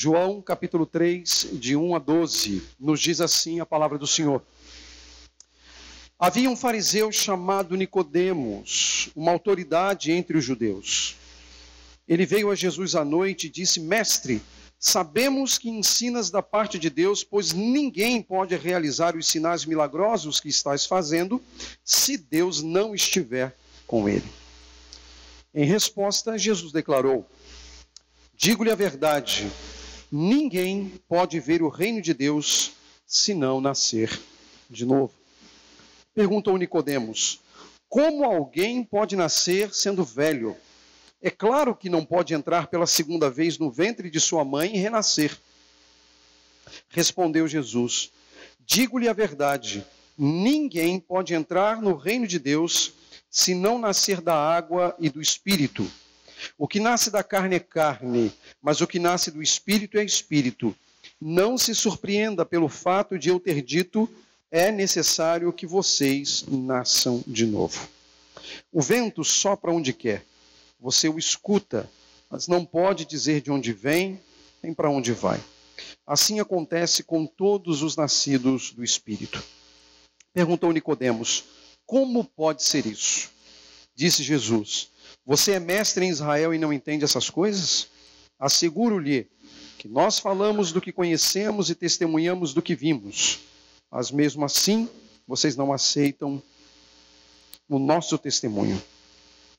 João capítulo 3, de 1 a 12, nos diz assim a palavra do Senhor. Havia um fariseu chamado Nicodemos, uma autoridade entre os judeus. Ele veio a Jesus à noite e disse: Mestre, sabemos que ensinas da parte de Deus, pois ninguém pode realizar os sinais milagrosos que estás fazendo se Deus não estiver com ele. Em resposta, Jesus declarou: Digo-lhe a verdade, ninguém pode ver o reino de Deus se não nascer de novo. Perguntou Nicodemos: Como alguém pode nascer sendo velho? É claro que não pode entrar pela segunda vez no ventre de sua mãe e renascer. Respondeu Jesus: Digo-lhe a verdade, ninguém pode entrar no reino de Deus se não nascer da água e do espírito. O que nasce da carne é carne, mas o que nasce do espírito é espírito. Não se surpreenda pelo fato de eu ter dito: é necessário que vocês nasçam de novo. O vento sopra onde quer você o escuta, mas não pode dizer de onde vem nem para onde vai. Assim acontece com todos os nascidos do Espírito. Perguntou Nicodemos: Como pode ser isso? Disse Jesus: Você é mestre em Israel e não entende essas coisas? Asseguro-lhe que nós falamos do que conhecemos e testemunhamos do que vimos, mas mesmo assim vocês não aceitam o nosso testemunho.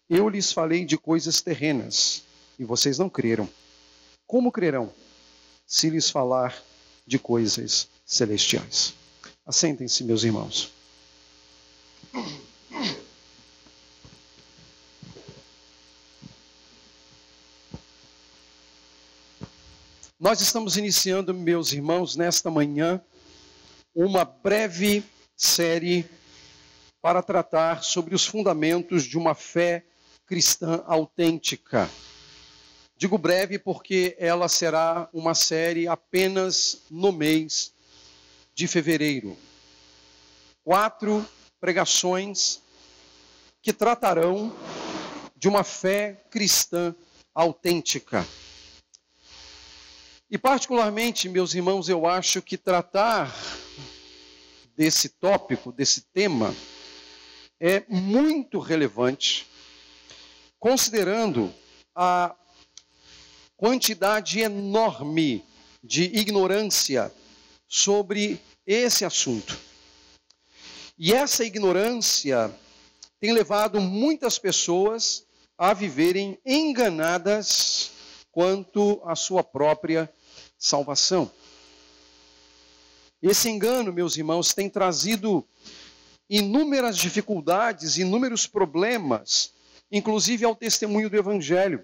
Eu lhes falei de coisas terrenas e vocês não creram. Como crerão se lhes falar de coisas celestiais? Assentem-se, meus irmãos. Nós estamos iniciando, meus irmãos, nesta manhã, uma breve série para tratar sobre os fundamentos de uma fé cristã autêntica. Digo breve porque ela será uma série apenas no mês de fevereiro. Quatro pregações que tratarão de uma fé cristã autêntica. E, particularmente, meus irmãos, eu acho que tratar desse tópico, desse tema, é muito relevante considerando a quantidade enorme de ignorância sobre esse assunto. E essa ignorância tem levado muitas pessoas a viverem enganadas quanto à sua própria salvação. Esse engano, meus irmãos, tem trazido inúmeras dificuldades, inúmeros problemas inclusive ao testemunho do Evangelho.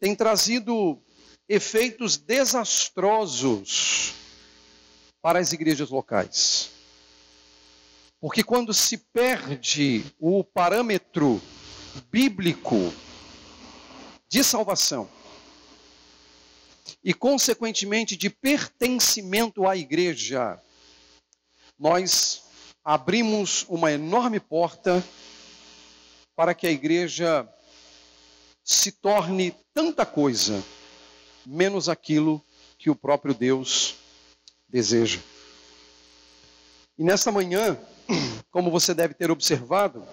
Tem trazido efeitos desastrosos para as igrejas locais. Porque quando se perde o parâmetro bíblico de salvação e, consequentemente, de pertencimento à igreja, nós abrimos uma enorme porta para que a igreja se torne tanta coisa, menos aquilo que o próprio Deus deseja. E nesta manhã, como você deve ter observado,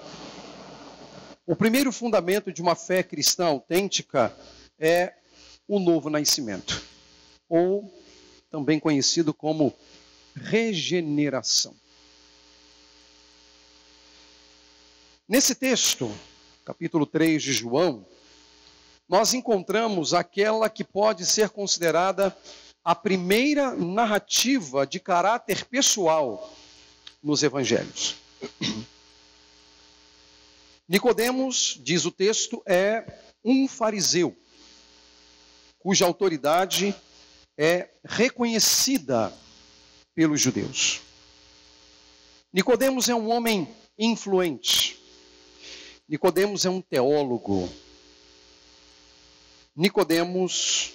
o primeiro fundamento de uma fé cristã autêntica é o novo nascimento, ou também conhecido como regeneração. Nesse texto, capítulo 3 de João, nós encontramos aquela que pode ser considerada a primeira narrativa de caráter pessoal nos evangelhos. Nicodemos, diz o texto, é um fariseu cuja autoridade é reconhecida pelos judeus. Nicodemos é um homem influente. Nicodemos é um teólogo. Nicodemos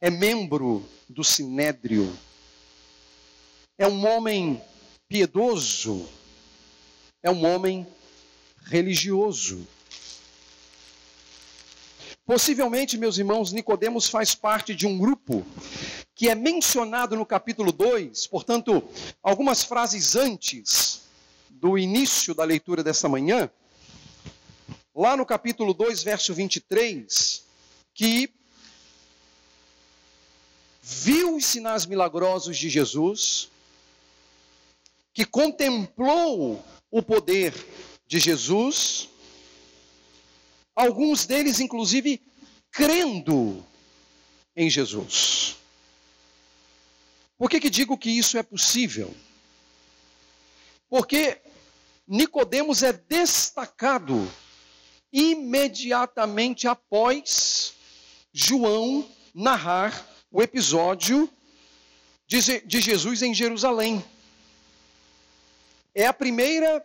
é membro do sinédrio. É um homem piedoso. É um homem religioso. Possivelmente, meus irmãos, Nicodemos faz parte de um grupo que é mencionado no capítulo 2, portanto, algumas frases antes do início da leitura desta manhã, lá no capítulo 2, verso 23, que viu os sinais milagrosos de Jesus, que contemplou o poder de Jesus, alguns deles, inclusive, crendo em Jesus. Por que, que digo que isso é possível? Porque Nicodemos é destacado imediatamente após João narrar o episódio de, Jesus em Jerusalém. É a primeira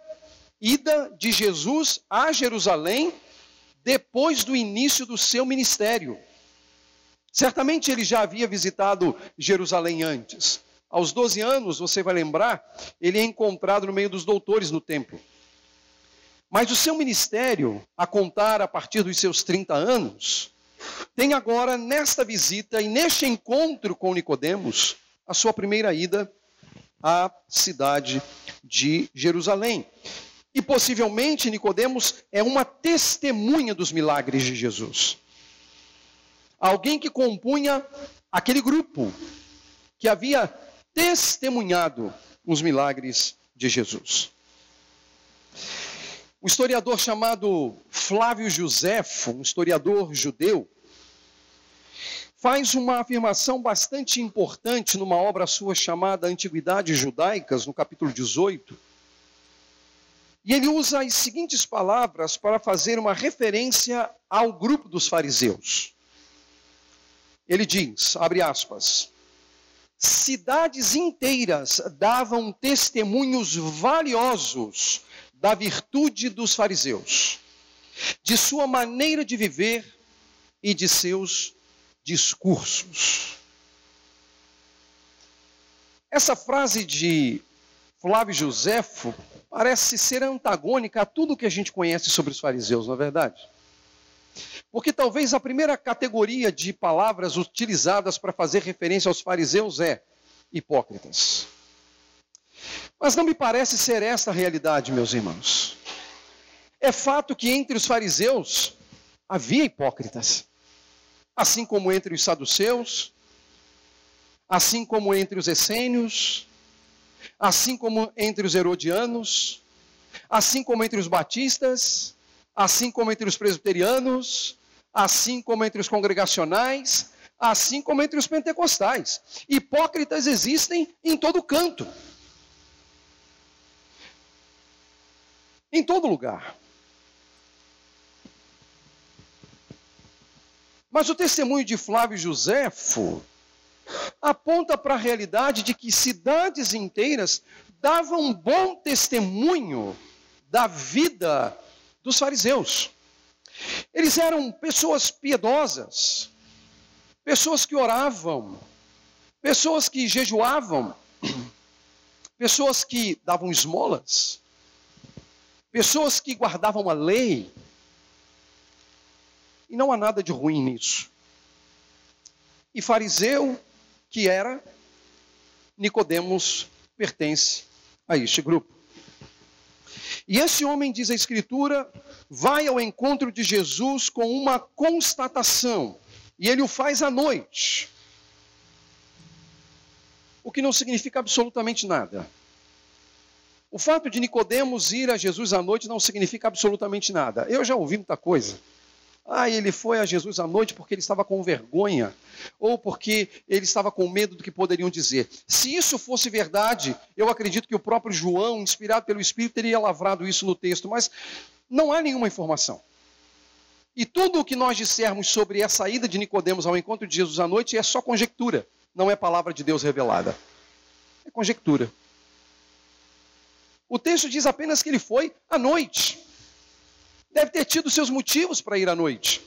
ida de Jesus a Jerusalém depois do início do seu ministério. Certamente ele já havia visitado Jerusalém antes. Aos 12 anos, você vai lembrar, ele é encontrado no meio dos doutores no templo. Mas o seu ministério, a contar a partir dos seus 30 anos, tem agora nesta visita e neste encontro com Nicodemos, a sua primeira ida à cidade de Jerusalém. E possivelmente Nicodemos é uma testemunha dos milagres de Jesus. Alguém que compunha aquele grupo que havia testemunhado os milagres de Jesus. O historiador chamado Flávio Josefo, um historiador judeu, faz uma afirmação bastante importante numa obra sua chamada Antiguidades Judaicas, no capítulo 18 e ele usa as seguintes palavras para fazer uma referência ao grupo dos fariseus. Ele diz, abre aspas, cidades inteiras davam testemunhos valiosos da virtude dos fariseus, de sua maneira de viver e de seus discursos. Essa frase de Flávio Josefo parece ser antagônica a tudo que a gente conhece sobre os fariseus, não é verdade? Porque talvez a primeira categoria de palavras utilizadas para fazer referência aos fariseus é hipócritas. Mas não me parece ser esta a realidade, meus irmãos. É fato que entre os fariseus havia hipócritas, assim como entre os saduceus, assim como entre os essênios, assim como entre os herodianos, assim como entre os batistas, assim como entre os presbiterianos, assim como entre os congregacionais, assim como entre os pentecostais. Hipócritas existem em todo canto. Em todo lugar. Mas o testemunho de Flávio Joséfo aponta para a realidade de que cidades inteiras davam bom testemunho da vida dos fariseus. Eles eram pessoas piedosas, pessoas que oravam, pessoas que jejuavam, pessoas que davam esmolas, pessoas que guardavam a lei. E não há nada de ruim nisso. E fariseu que era Nicodemos pertence a este grupo. E esse homem, diz a Escritura, vai ao encontro de Jesus com uma constatação, e ele o faz à noite. O que não significa absolutamente nada. O fato de Nicodemos ir a Jesus à noite não significa absolutamente nada. Eu já ouvi muita coisa. Ah, ele foi a Jesus à noite porque ele estava com vergonha, ou porque ele estava com medo do que poderiam dizer. Se isso fosse verdade, eu acredito que o próprio João, inspirado pelo Espírito, teria lavrado isso no texto, mas não há nenhuma informação. E tudo o que nós dissermos sobre essa ida de Nicodemos ao encontro de Jesus à noite é só conjectura, não é palavra de Deus revelada. É conjectura. O texto diz apenas que ele foi à noite. Deve ter tido seus motivos para ir à noite.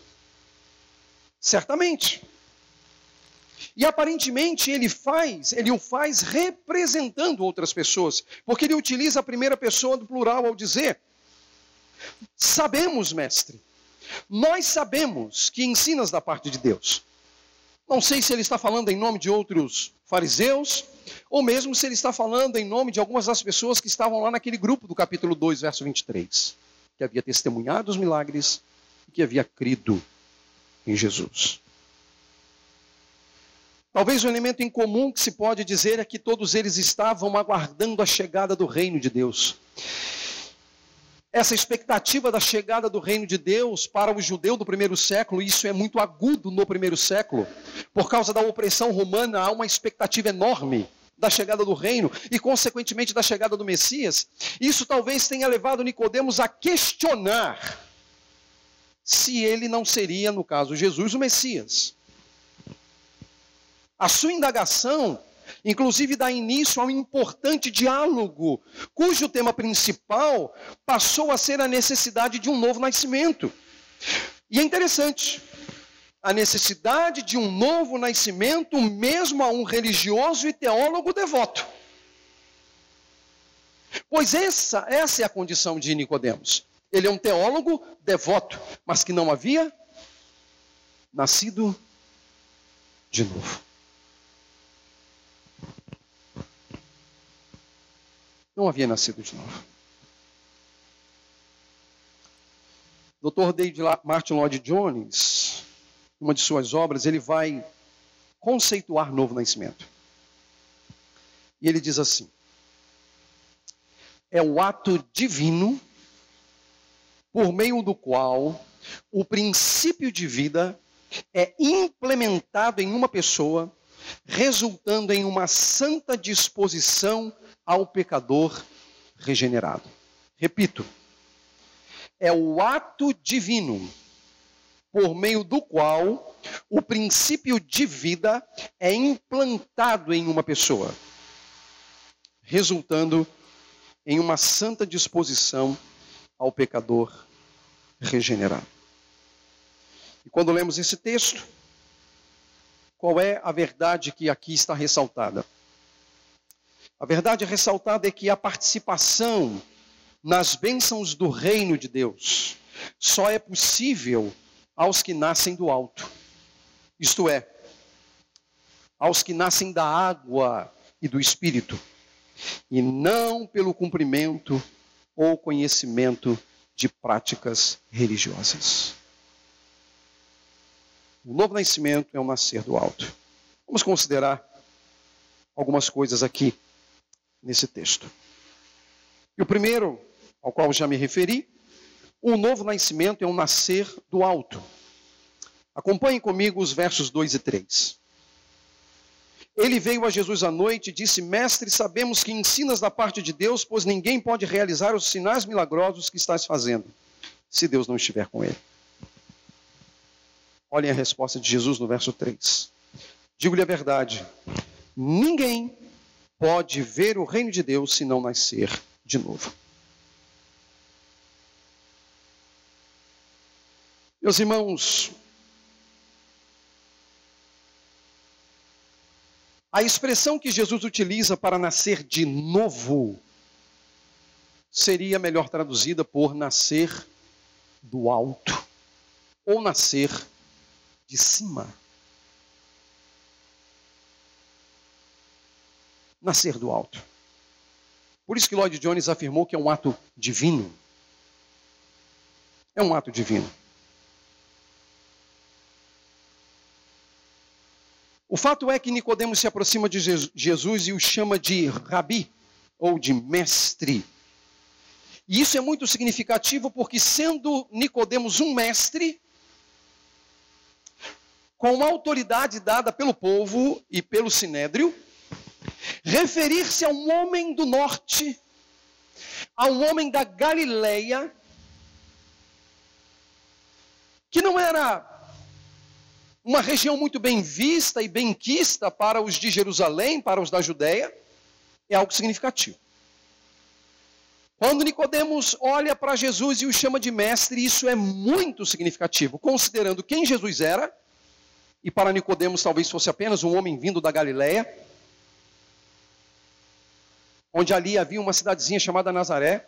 Certamente. E aparentemente ele faz, ele o faz representando outras pessoas, porque ele utiliza a primeira pessoa do plural ao dizer: Sabemos, mestre, Nós sabemos que ensinas da parte de Deus. Não sei se ele está falando em nome de outros fariseus, ou mesmo se ele está falando em nome de algumas das pessoas que estavam lá naquele grupo do capítulo 2, verso 23, que havia testemunhado os milagres e que havia crido em Jesus. Talvez o elemento em comum que se pode dizer é que todos eles estavam aguardando a chegada do reino de Deus. Essa expectativa da chegada do reino de Deus para o judeu do primeiro século, isso é muito agudo no primeiro século. Por causa da opressão romana, há uma expectativa enorme da chegada do reino e, consequentemente, da chegada do Messias. Isso talvez tenha levado Nicodemos a questionar se ele não seria, no caso Jesus, o Messias. A sua indagação inclusive dá início a um importante diálogo, cujo tema principal passou a ser a necessidade de um novo nascimento. E é interessante, a necessidade de um novo nascimento, mesmo a um religioso e teólogo devoto. Pois essa, essa é a condição de Nicodemos. Ele é um teólogo devoto, mas que não havia nascido de novo. não havia nascido de novo. Dr. David Martin Lloyd Jones, uma de suas obras, ele vai conceituar novo nascimento. E ele diz assim: é o ato divino por meio do qual o princípio de vida é implementado em uma pessoa, resultando em uma santa disposição ao pecador regenerado. Repito, é o ato divino por meio do qual o princípio de vida é implantado em uma pessoa, resultando em uma santa disposição ao pecador regenerado. E quando lemos esse texto, qual é a verdade que aqui está ressaltada? A verdade ressaltada é que a participação nas bênçãos do reino de Deus só é possível aos que nascem do alto. Isto é, aos que nascem da água e do espírito, e não pelo cumprimento ou conhecimento de práticas religiosas. O novo nascimento é o nascer do alto. Vamos considerar algumas coisas aqui nesse texto. E o primeiro, ao qual já me referi, o novo nascimento é um nascer do alto. Acompanhem comigo os versos 2 e 3. Ele veio a Jesus à noite e disse: Mestre, sabemos que ensinas da parte de Deus, pois ninguém pode realizar os sinais milagrosos que estás fazendo, se Deus não estiver com ele. Olhem a resposta de Jesus no verso 3. Digo-lhe a verdade: ninguém pode ver o reino de Deus se não nascer de novo. Meus irmãos, a expressão que Jesus utiliza para nascer de novo seria melhor traduzida por nascer do alto ou nascer de cima. nascer do alto. Por isso que Lloyd Jones afirmou que é um ato divino. É um ato divino. O fato é que Nicodemos se aproxima de Jesus e o chama de rabi ou de mestre. E isso é muito significativo porque sendo Nicodemos um mestre, com uma autoridade dada pelo povo e pelo sinédrio, referir-se a um homem do norte, a um homem da Galileia, que não era uma região muito bem vista e bem quista para os de Jerusalém, para os da Judéia, é algo significativo. Quando Nicodemos olha para Jesus e o chama de mestre, isso é muito significativo, considerando quem Jesus era, e para Nicodemos talvez fosse apenas um homem vindo da Galileia, onde ali havia uma cidadezinha chamada Nazaré,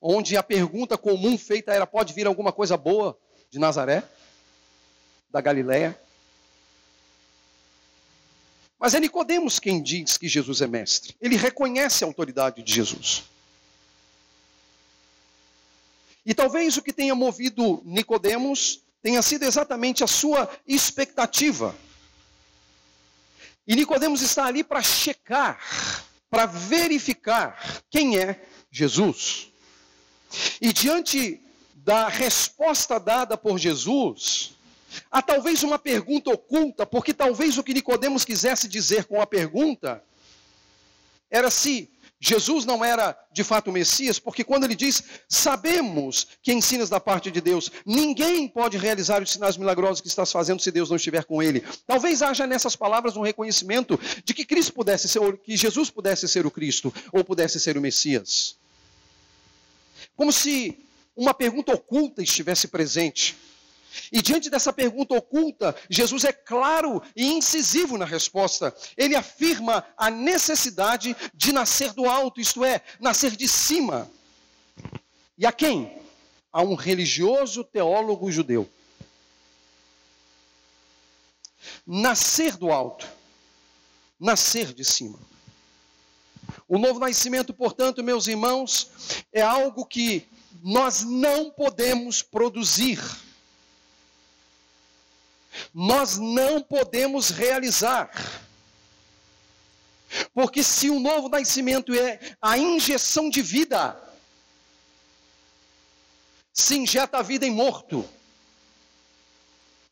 onde a pergunta comum feita era: pode vir alguma coisa boa de Nazaré, da Galiléia. Mas é Nicodemos quem diz que Jesus é mestre. Ele reconhece a autoridade de Jesus. E talvez o que tenha movido Nicodemos tenha sido exatamente a sua expectativa. E Nicodemos está ali para checar, para verificar quem é Jesus. E diante da resposta dada por Jesus, há talvez uma pergunta oculta, porque talvez o que Nicodemos quisesse dizer com a pergunta era se Jesus não era de fato o Messias, porque quando ele diz, sabemos que ensinas da parte de Deus, ninguém pode realizar os sinais milagrosos que estás fazendo se Deus não estiver com ele. Talvez haja nessas palavras um reconhecimento de que Cristo pudesse ser, que Jesus pudesse ser o Cristo, ou pudesse ser o Messias. Como se uma pergunta oculta estivesse presente. E diante dessa pergunta oculta, Jesus é claro e incisivo na resposta. Ele afirma a necessidade de nascer do alto, isto é, nascer de cima. E a quem? A um religioso teólogo judeu. Nascer do alto, nascer de cima. O novo nascimento, portanto, meus irmãos, é algo que nós não podemos produzir nós não podemos realizar. Porque se o novo nascimento é a injeção de vida, se injeta a vida em morto.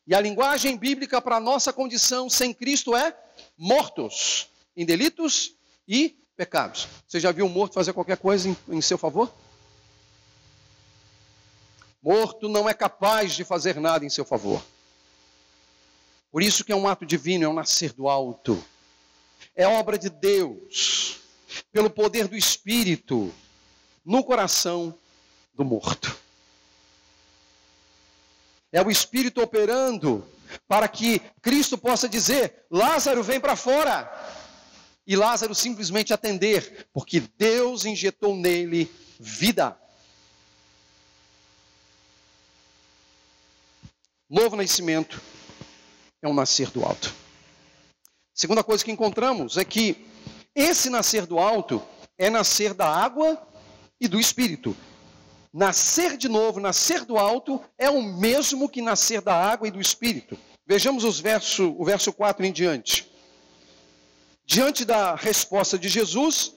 E a linguagem bíblica para a nossa condição sem Cristo é mortos em delitos e pecados. Você já viu um morto fazer qualquer coisa em, em seu favor? Morto não é capaz de fazer nada em seu favor. Por isso que é um ato divino, é um nascer do alto. É obra de Deus, pelo poder do Espírito, no coração do morto. É o Espírito operando para que Cristo possa dizer: Lázaro, vem para fora. E Lázaro simplesmente atender, porque Deus injetou nele vida. Novo nascimento é um nascer do alto. Segunda coisa que encontramos é que esse nascer do alto é nascer da água e do espírito. Nascer de novo, nascer do alto, é o mesmo que nascer da água e do espírito. Vejamos os verso, o verso 4 em diante. Diante da resposta de Jesus,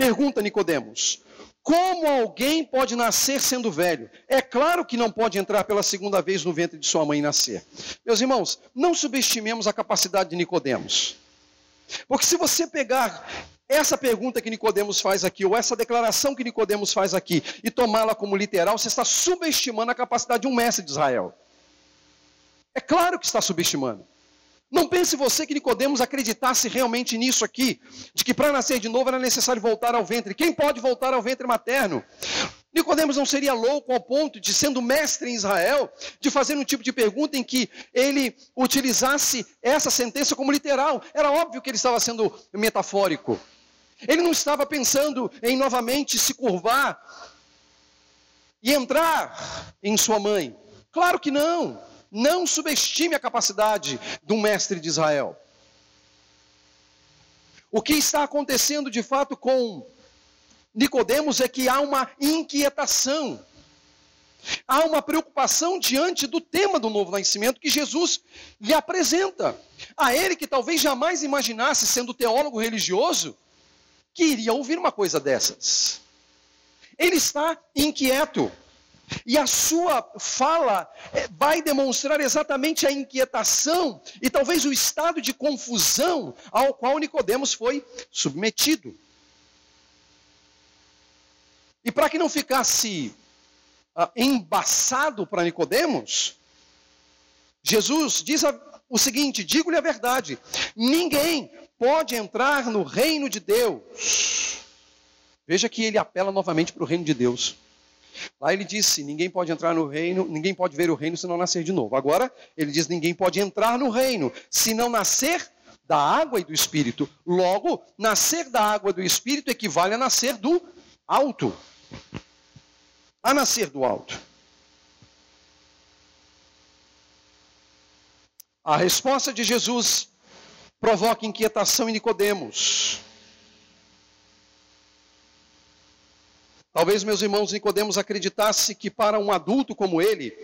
pergunta Nicodemos: como alguém pode nascer sendo velho? É claro que não pode entrar pela segunda vez no ventre de sua mãe e nascer. Meus irmãos, não subestimemos a capacidade de Nicodemos. Porque se você pegar essa pergunta que Nicodemos faz aqui, ou essa declaração que Nicodemos faz aqui, e tomá-la como literal, você está subestimando a capacidade de um mestre de Israel. É claro que está subestimando. Não pense você que Nicodemos acreditasse realmente nisso aqui, de que para nascer de novo era necessário voltar ao ventre. Quem pode voltar ao ventre materno? Nicodemos não seria louco ao ponto de, sendo mestre em Israel, de fazer um tipo de pergunta em que ele utilizasse essa sentença como literal. Era óbvio que ele estava sendo metafórico. Ele não estava pensando em novamente se curvar e entrar em sua mãe. Claro que não. Não subestime a capacidade de um mestre de Israel. O que está acontecendo de fato com Nicodemos é que há uma inquietação. Há uma preocupação diante do tema do novo nascimento que Jesus lhe apresenta. A ele que talvez jamais imaginasse, sendo teólogo religioso, que iria ouvir uma coisa dessas. Ele está inquieto. E a sua fala eh, vai demonstrar exatamente a inquietação e talvez o estado de confusão ao qual Nicodemos foi submetido. E para que não ficasse uh, embaçado para Nicodemos, Jesus diz a, o seguinte: digo-lhe a verdade, ninguém pode entrar no reino de Deus. Veja que ele apela novamente para o reino de Deus. Lá ele disse: ninguém pode entrar no reino, ninguém pode ver o reino se não nascer de novo. Agora ele diz: ninguém pode entrar no reino se não nascer da água e do espírito. Logo, nascer da água e do espírito equivale a nascer do alto. A nascer do alto. A resposta de Jesus provoca inquietação em Nicodemos. Talvez meus irmãos Nicodemos acreditasse que para um adulto como ele,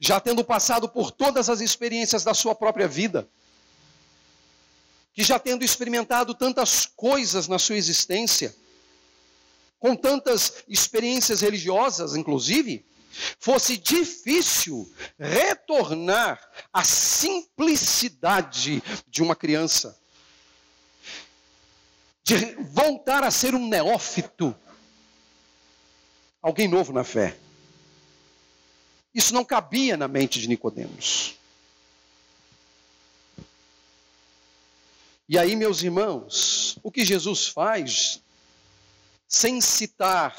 já tendo passado por todas as experiências da sua própria vida, que já tendo experimentado tantas coisas na sua existência, com tantas experiências religiosas, inclusive, fosse difícil retornar à simplicidade de uma criança, de voltar a ser um neófito, alguém novo na fé. Isso não cabia na mente de Nicodemos. E aí, meus irmãos, o que Jesus faz, sem citar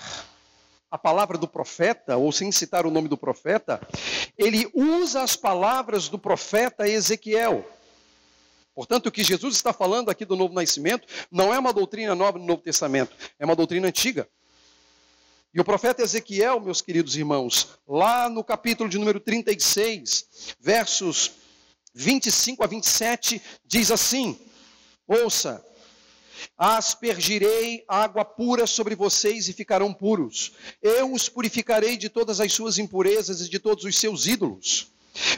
a palavra do profeta, ou sem citar o nome do profeta, ele usa as palavras do profeta Ezequiel. Portanto, o que Jesus está falando aqui do novo nascimento não é uma doutrina nova no Novo Testamento, é uma doutrina antiga. E o profeta Ezequiel, meus queridos irmãos, lá no capítulo de número 36, versos 25 a 27, diz assim: Ouça, aspergirei água pura sobre vocês e ficarão puros. Eu os purificarei de todas as suas impurezas e de todos os seus ídolos.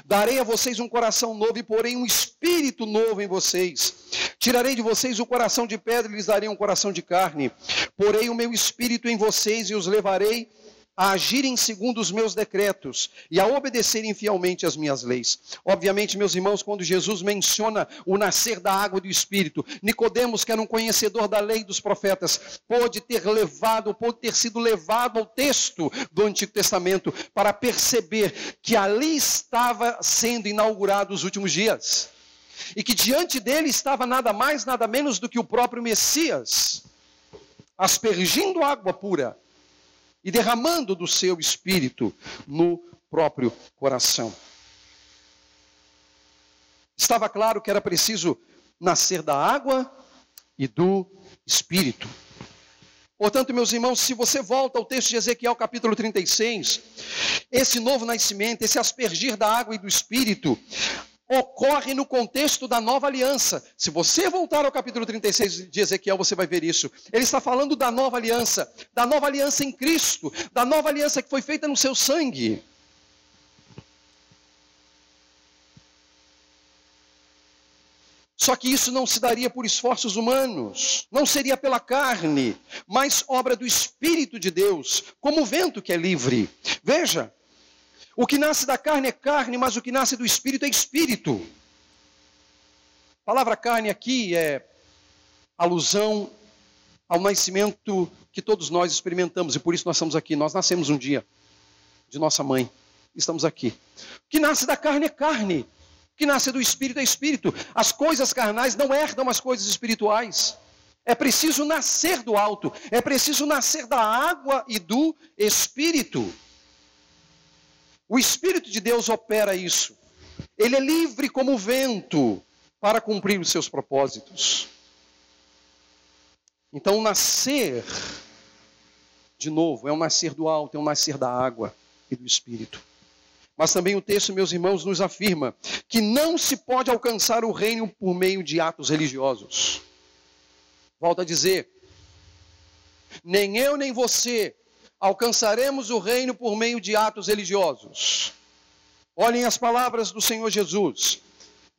Darei a vocês um coração novo e porei um espírito novo em vocês. Tirarei de vocês o coração de pedra e lhes darei um coração de carne. Porei o meu espírito em vocês e os levarei a agirem segundo os meus decretos e a obedecerem fielmente as minhas leis. Obviamente, meus irmãos, quando Jesus menciona o nascer da água e do Espírito, Nicodemos, que era um conhecedor da lei dos profetas, pode ter levado, pode ter sido levado ao texto do Antigo Testamento para perceber que ali estava sendo inaugurado os últimos dias. E que diante dele estava nada mais, nada menos do que o próprio Messias, aspergindo água pura e derramando do seu espírito no próprio coração. Estava claro que era preciso nascer da água e do espírito. Portanto, meus irmãos, se você volta ao texto de Ezequiel capítulo 36, esse novo nascimento, esse aspergir da água e do espírito, ocorre no contexto da nova aliança. Se você voltar ao capítulo 36 de Ezequiel, você vai ver isso. Ele está falando da nova aliança, da nova aliança em Cristo, da nova aliança que foi feita no seu sangue. Só que isso não se daria por esforços humanos, não seria pela carne, mas obra do Espírito de Deus, como o vento que é livre. Veja, o que nasce da carne é carne, mas o que nasce do espírito é espírito. A palavra carne aqui é alusão ao nascimento que todos nós experimentamos e por isso nós estamos aqui. Nós nascemos um dia de nossa mãe. Estamos aqui. O que nasce da carne é carne. O que nasce do espírito é espírito. As coisas carnais não herdam as coisas espirituais. É preciso nascer do alto, é preciso nascer da água e do espírito. O Espírito de Deus opera isso. Ele é livre como o vento para cumprir os seus propósitos. Então, nascer, de novo, é um nascer do alto, é um nascer da água e do Espírito. Mas também o texto, meus irmãos, nos afirma que não se pode alcançar o reino por meio de atos religiosos. Volto a dizer, nem eu nem você alcançaremos o reino por meio de atos religiosos. Olhem as palavras do Senhor Jesus.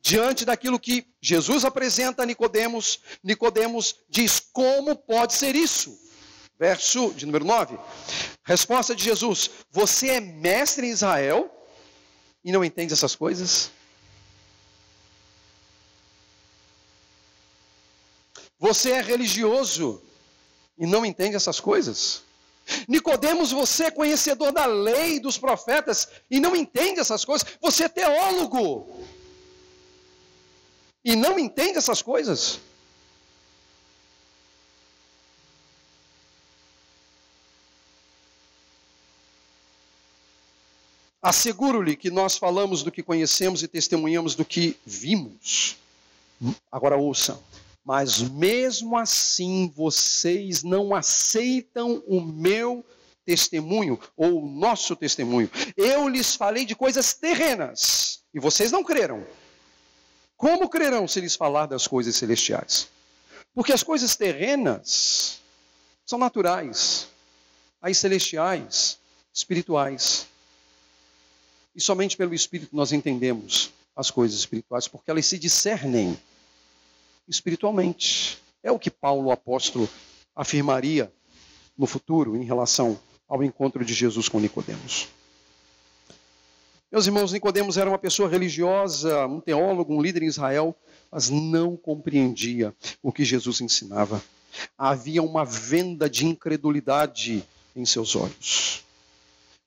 Diante daquilo que Jesus apresenta a Nicodemos, Nicodemos diz: "Como pode ser isso?" Verso de número 9. Resposta de Jesus: "Você é mestre em Israel e não entende essas coisas?" Você é religioso e não entende essas coisas? Nicodemos, você é conhecedor da lei dos profetas e não entende essas coisas. Você é teólogo e não entende essas coisas. Asseguro-lhe que nós falamos do que conhecemos e testemunhamos do que vimos. Agora ouça mas mesmo assim vocês não aceitam o meu testemunho ou o nosso testemunho. Eu lhes falei de coisas terrenas, E vocês não creram. Como crerão se lhes falar das coisas celestiais? Porque as coisas terrenas são naturais, as celestiais, espirituais. E somente pelo Espírito nós entendemos as coisas espirituais, porque elas se discernem espiritualmente. É o que Paulo, apóstolo, afirmaria no futuro em relação ao encontro de Jesus com Nicodemos. Meus irmãos, Nicodemos era uma pessoa religiosa, um teólogo, um líder em Israel, mas não compreendia o que Jesus ensinava. Havia uma venda de incredulidade em seus olhos.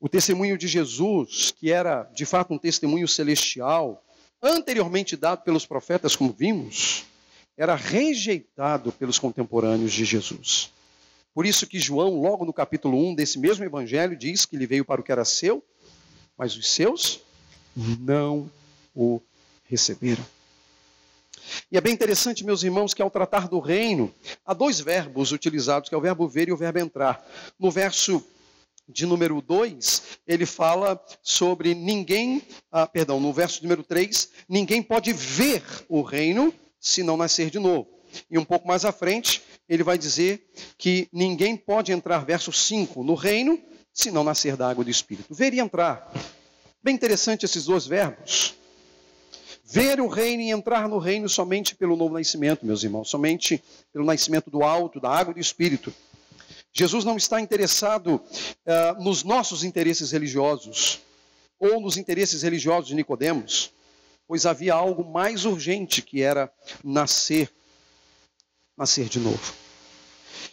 O testemunho de Jesus, que era de fato um testemunho celestial, anteriormente dado pelos profetas, como vimos, era rejeitado pelos contemporâneos de Jesus. Por isso que João, logo no capítulo 1 desse mesmo evangelho, diz que ele veio para o que era seu mas os seus não o receberam. E é bem interessante, meus irmãos, que ao tratar do reino, há dois verbos utilizados, que é o verbo ver e o verbo entrar. No verso de número 2, ele fala sobre ninguém, ah, perdão, no verso número 3, ninguém pode ver o reino se não nascer de novo. E um pouco mais à frente, ele vai dizer que ninguém pode entrar, verso 5, no reino se não nascer da água do Espírito. Ver e entrar. Bem interessante esses dois verbos. Ver o reino e entrar no reino somente pelo novo nascimento, meus irmãos, somente pelo nascimento do alto, da água do Espírito. Jesus não está interessado uh, nos nossos interesses religiosos ou nos interesses religiosos de Nicodemos, pois havia algo mais urgente que era nascer, nascer de novo.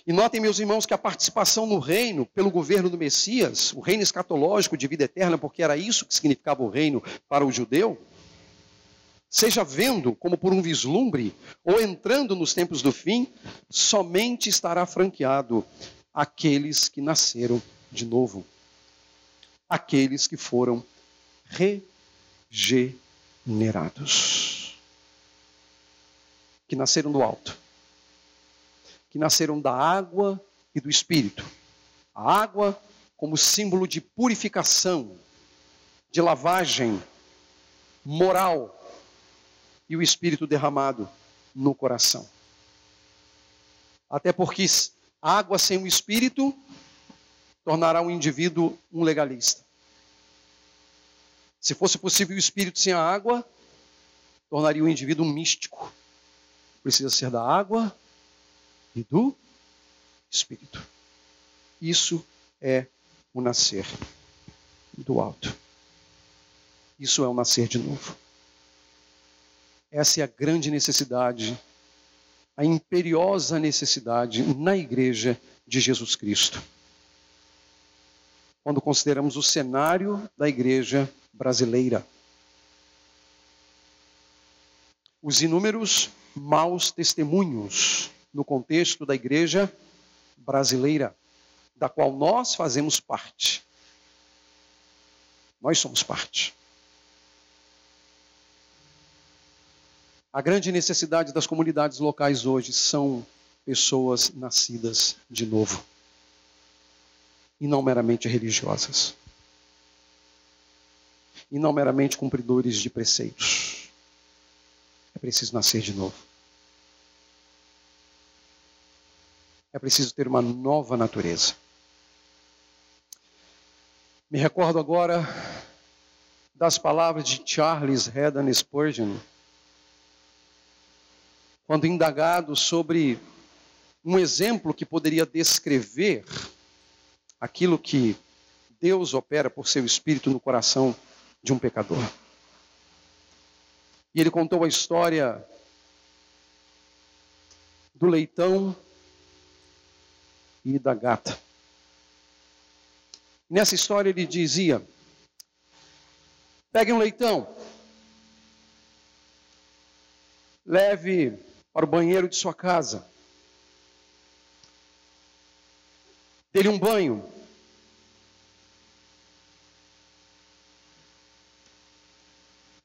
E notem, meus irmãos, que a participação no reino, pelo governo do Messias, o reino escatológico de vida eterna, porque era isso que significava o reino para o judeu, seja vendo como por um vislumbre, ou entrando nos tempos do fim, somente estará franqueado aqueles que nasceram de novo, aqueles que foram regenerados, que nasceram do alto que nasceram da água e do espírito. A água como símbolo de purificação, de lavagem moral, e o espírito derramado no coração. Até porque água sem o espírito tornará um indivíduo um legalista. Se fosse possível o espírito sem a água, tornaria o indivíduo um místico. Precisa ser da água e do Espírito. Isso é o nascer do alto. Isso é o nascer de novo. Essa é a grande necessidade, a imperiosa necessidade na igreja de Jesus Cristo. Quando consideramos o cenário da igreja brasileira, os inúmeros maus testemunhos no contexto da igreja brasileira, da qual nós fazemos parte. Nós somos parte. A grande necessidade das comunidades locais hoje são pessoas nascidas de novo e não meramente religiosas. E não meramente cumpridores de preceitos. É preciso nascer de novo. É preciso ter uma nova natureza. Me recordo agora das palavras de Charles Haddon Spurgeon, quando indagado sobre um exemplo que poderia descrever aquilo que Deus opera por seu espírito no coração de um pecador. E ele contou a história do leitão e da gata. Nessa história ele dizia: pegue um leitão, leve para o banheiro de sua casa, dê-lhe um banho.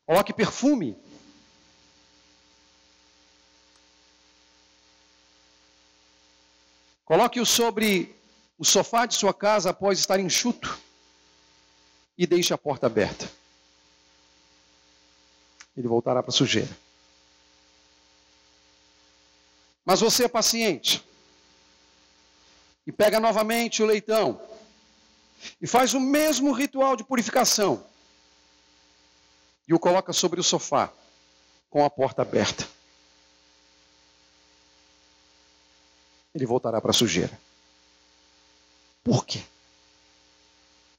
Coloque perfume. Coloque-o sobre o sofá de sua casa após estar enxuto e deixe a porta aberta. ele voltará para a sujeira. Mas você é paciente e pega novamente o leitão e faz o mesmo ritual de purificação e o coloca sobre o sofá com a porta aberta. Ele voltará para a sujeira. Por quê?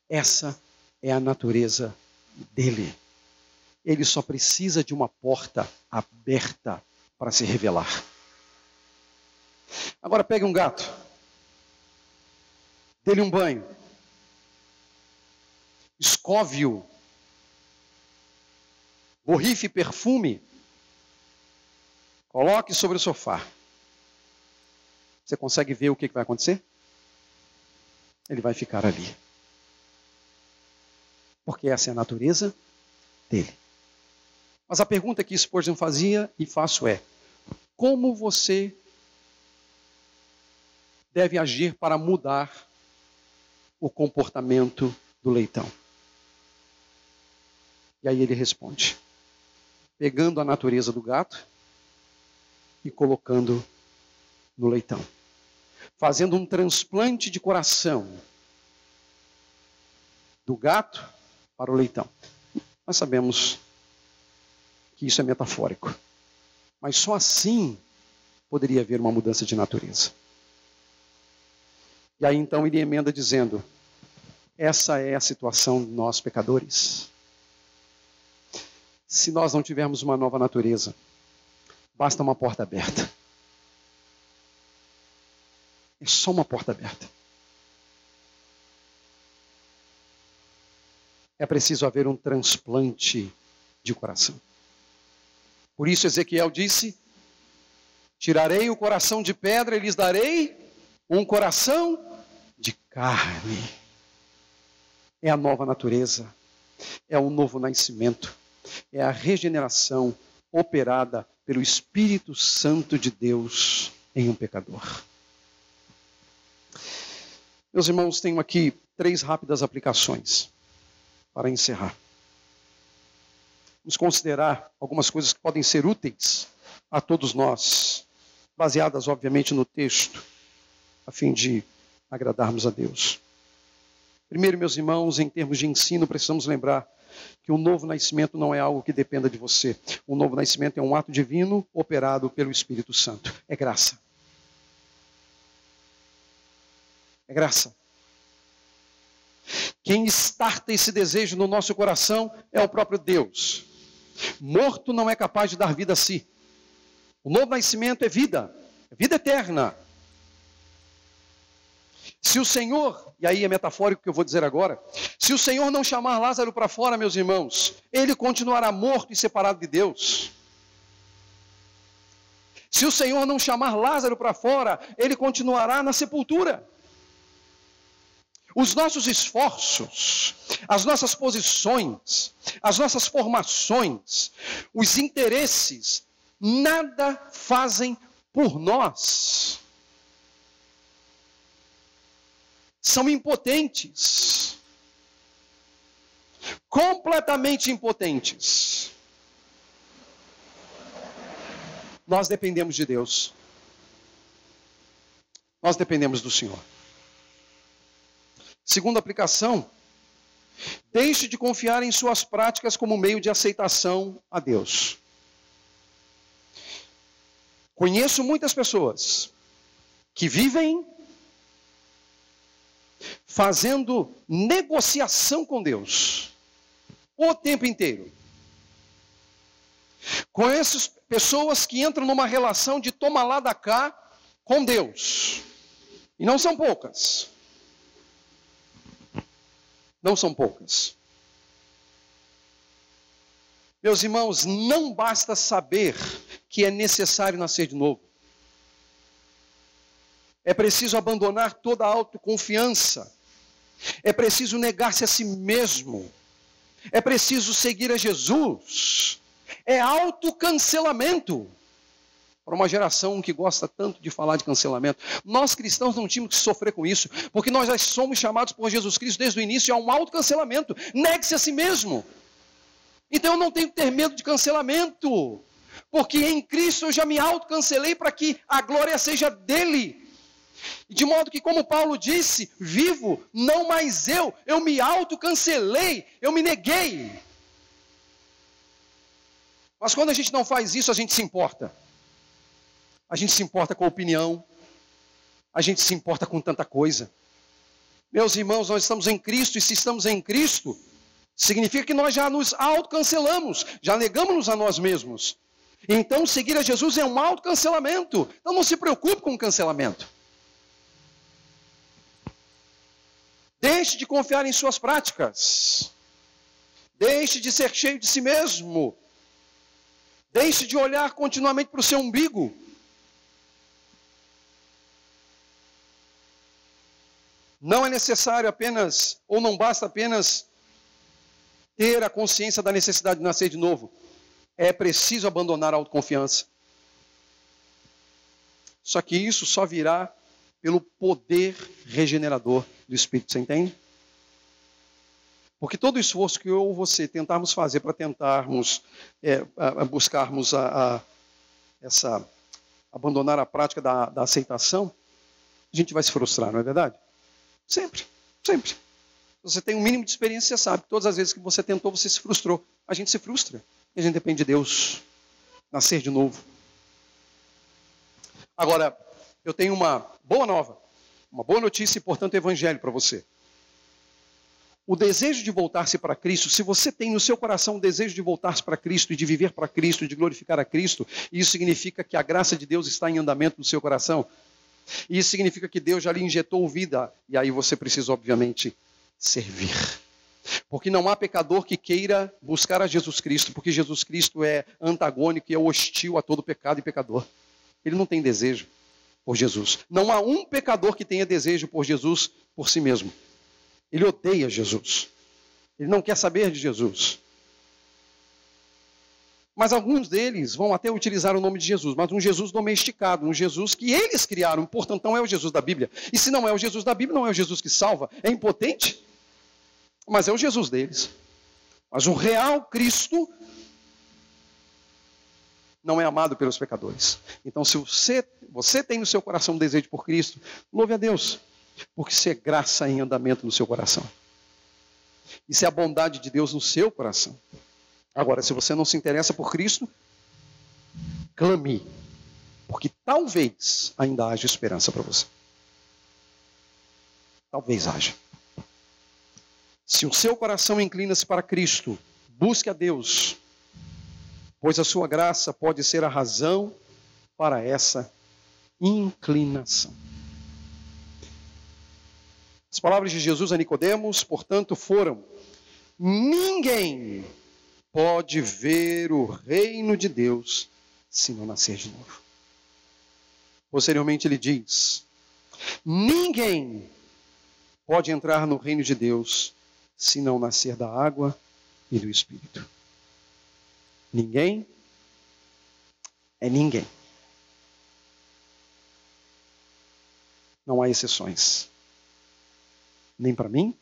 Essa é a natureza dele. Ele só precisa de uma porta aberta para se revelar. Agora pegue um gato, dê-lhe um banho, escove-o, borrife perfume, coloque sobre o sofá. Você consegue ver o que vai acontecer? Ele vai ficar ali. Porque essa é a natureza dele. Mas a pergunta que Spurgeon fazia e faço é: como você deve agir para mudar o comportamento do leitão? E aí ele responde: pegando a natureza do gato e colocando no leitão, fazendo um transplante de coração do gato para o leitão. Nós sabemos que isso é metafórico, mas só assim poderia haver uma mudança de natureza. E aí então ele emenda dizendo: essa é a situação de nós pecadores. Se nós não tivermos uma nova natureza, basta uma porta aberta. É só uma porta aberta. É preciso haver um transplante de coração. Por isso Ezequiel disse: Tirarei o coração de pedra e lhes darei um coração de carne. É a nova natureza, é o novo nascimento, é a regeneração operada pelo Espírito Santo de Deus em um pecador. Meus irmãos, tenho aqui três rápidas aplicações para encerrar. Vamos considerar algumas coisas que podem ser úteis a todos nós, baseadas, obviamente, no texto a fim de agradarmos a Deus. Primeiro, meus irmãos, em termos de ensino, precisamos lembrar que o novo nascimento não é algo que dependa de você. O novo nascimento é um ato divino operado pelo Espírito Santo. É graça. É graça. Quem starta esse desejo no nosso coração é o próprio Deus. Morto não é capaz de dar vida a si. O novo nascimento é vida, é vida eterna. Se o Senhor, e aí é metafórico que eu vou dizer agora, se o Senhor não chamar Lázaro para fora, meus irmãos, ele continuará morto e separado de Deus. Se o Senhor não chamar Lázaro para fora, ele continuará na sepultura. Os nossos esforços, as nossas posições, as nossas formações, os interesses, nada fazem por nós. São impotentes. Completamente impotentes. Nós dependemos de Deus. Nós dependemos do Senhor. Segunda aplicação, deixe de confiar em suas práticas como meio de aceitação a Deus. Conheço muitas pessoas que vivem fazendo negociação com Deus o tempo inteiro. Conheço pessoas que entram numa relação de toma lá da cá com Deus. E não são poucas. Não são poucas. Meus irmãos, não basta saber que é necessário nascer de novo. É preciso abandonar toda a autoconfiança. É preciso negar-se a si mesmo. É preciso seguir a Jesus. É autocancelamento. Para uma geração que gosta tanto de falar de cancelamento, nós cristãos não tínhamos que sofrer com isso, porque nós já somos chamados por Jesus Cristo desde o início a um autocancelamento. Negue-se a si mesmo. Então eu não tenho que ter medo de cancelamento, porque em Cristo eu já me autocancelei para que a glória seja dele. De modo que, como Paulo disse, vivo, não mais eu, eu me autocancelei, eu me neguei. Mas quando a gente não faz isso, a gente se importa. A gente se importa com a opinião, a gente se importa com tanta coisa. Meus irmãos, nós estamos em Cristo, e se estamos em Cristo, significa que nós já nos autocancelamos, já negamos-nos a nós mesmos. Então, seguir a Jesus é um autocancelamento. Então, não se preocupe com o cancelamento. Deixe de confiar em suas práticas. Deixe de ser cheio de si mesmo. Deixe de olhar continuamente para o seu umbigo. Não é necessário apenas, ou não basta apenas ter a consciência da necessidade de nascer de novo. É preciso abandonar a autoconfiança. Só que isso só virá pelo poder regenerador do Espírito, você entende? Porque todo esforço que eu ou você tentarmos fazer para tentarmos é, buscarmos a, a, essa abandonar a prática da, da aceitação, a gente vai se frustrar, não é verdade? Sempre, sempre. Se você tem um mínimo de experiência, você sabe que todas as vezes que você tentou, você se frustrou. A gente se frustra. E a gente depende de Deus. Nascer de novo. Agora, eu tenho uma boa nova, uma boa notícia e, portanto, evangelho para você. O desejo de voltar-se para Cristo, se você tem no seu coração o desejo de voltar-se para Cristo e de viver para Cristo, e de glorificar a Cristo, isso significa que a graça de Deus está em andamento no seu coração. Isso significa que Deus já lhe injetou vida, e aí você precisa, obviamente, servir. Porque não há pecador que queira buscar a Jesus Cristo, porque Jesus Cristo é antagônico e é hostil a todo pecado e pecador. Ele não tem desejo por Jesus. Não há um pecador que tenha desejo por Jesus por si mesmo. Ele odeia Jesus. Ele não quer saber de Jesus. Mas alguns deles vão até utilizar o nome de Jesus, mas um Jesus domesticado, um Jesus que eles criaram, portanto não é o Jesus da Bíblia. E se não é o Jesus da Bíblia, não é o Jesus que salva, é impotente, mas é o Jesus deles. Mas o real Cristo não é amado pelos pecadores. Então, se você, você tem no seu coração um desejo por Cristo, louve a Deus, porque isso é graça em andamento no seu coração. Isso é a bondade de Deus no seu coração. Agora, se você não se interessa por Cristo, clame, porque talvez ainda haja esperança para você. Talvez haja. Se o seu coração inclina-se para Cristo, busque a Deus, pois a sua graça pode ser a razão para essa inclinação. As palavras de Jesus a Nicodemos, portanto, foram: ninguém pode ver o reino de Deus se não nascer de novo. Posteriormente ele diz: Ninguém pode entrar no reino de Deus se não nascer da água e do Espírito. Ninguém é ninguém. Não há exceções. Nem para mim,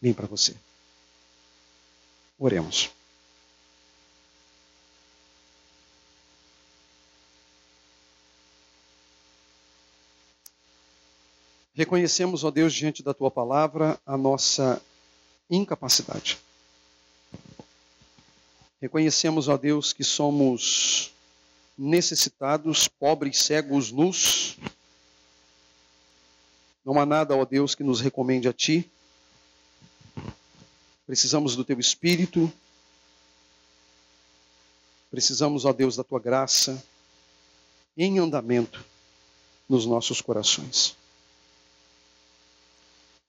nem para você. Oremos. Reconhecemos, ó Deus, diante da tua palavra, a nossa incapacidade. Reconhecemos, ó Deus, que somos necessitados, pobres, cegos, nus. Não há nada, ó Deus, que nos recomende a Ti. Precisamos do teu espírito. Precisamos, ó Deus, da tua graça em andamento nos nossos corações.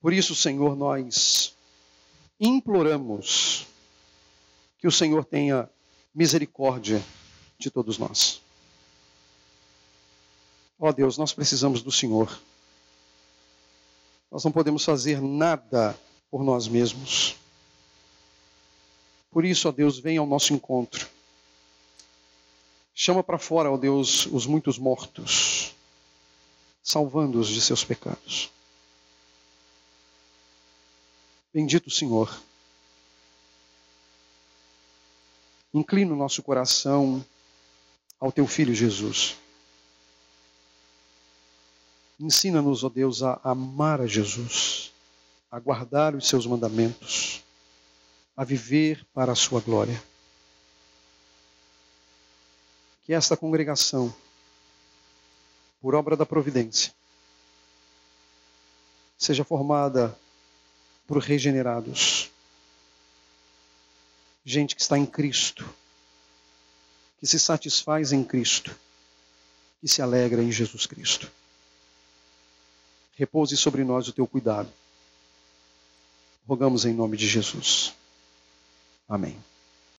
Por isso, Senhor, nós imploramos que o Senhor tenha misericórdia de todos nós. Ó Deus, nós precisamos do Senhor. Nós não podemos fazer nada por nós mesmos. Por isso, ó Deus, venha ao nosso encontro. Chama para fora, ó Deus, os muitos mortos, salvando-os de seus pecados. Bendito Senhor. Inclina o nosso coração ao teu filho Jesus. Ensina-nos, ó Deus, a amar a Jesus, a guardar os seus mandamentos, a viver para a sua glória. Que esta congregação, por obra da providência, seja formada por regenerados, gente que está em Cristo, que se satisfaz em Cristo, que se alegra em Jesus Cristo. Repouse sobre nós o teu cuidado. Rogamos em nome de Jesus. Amém.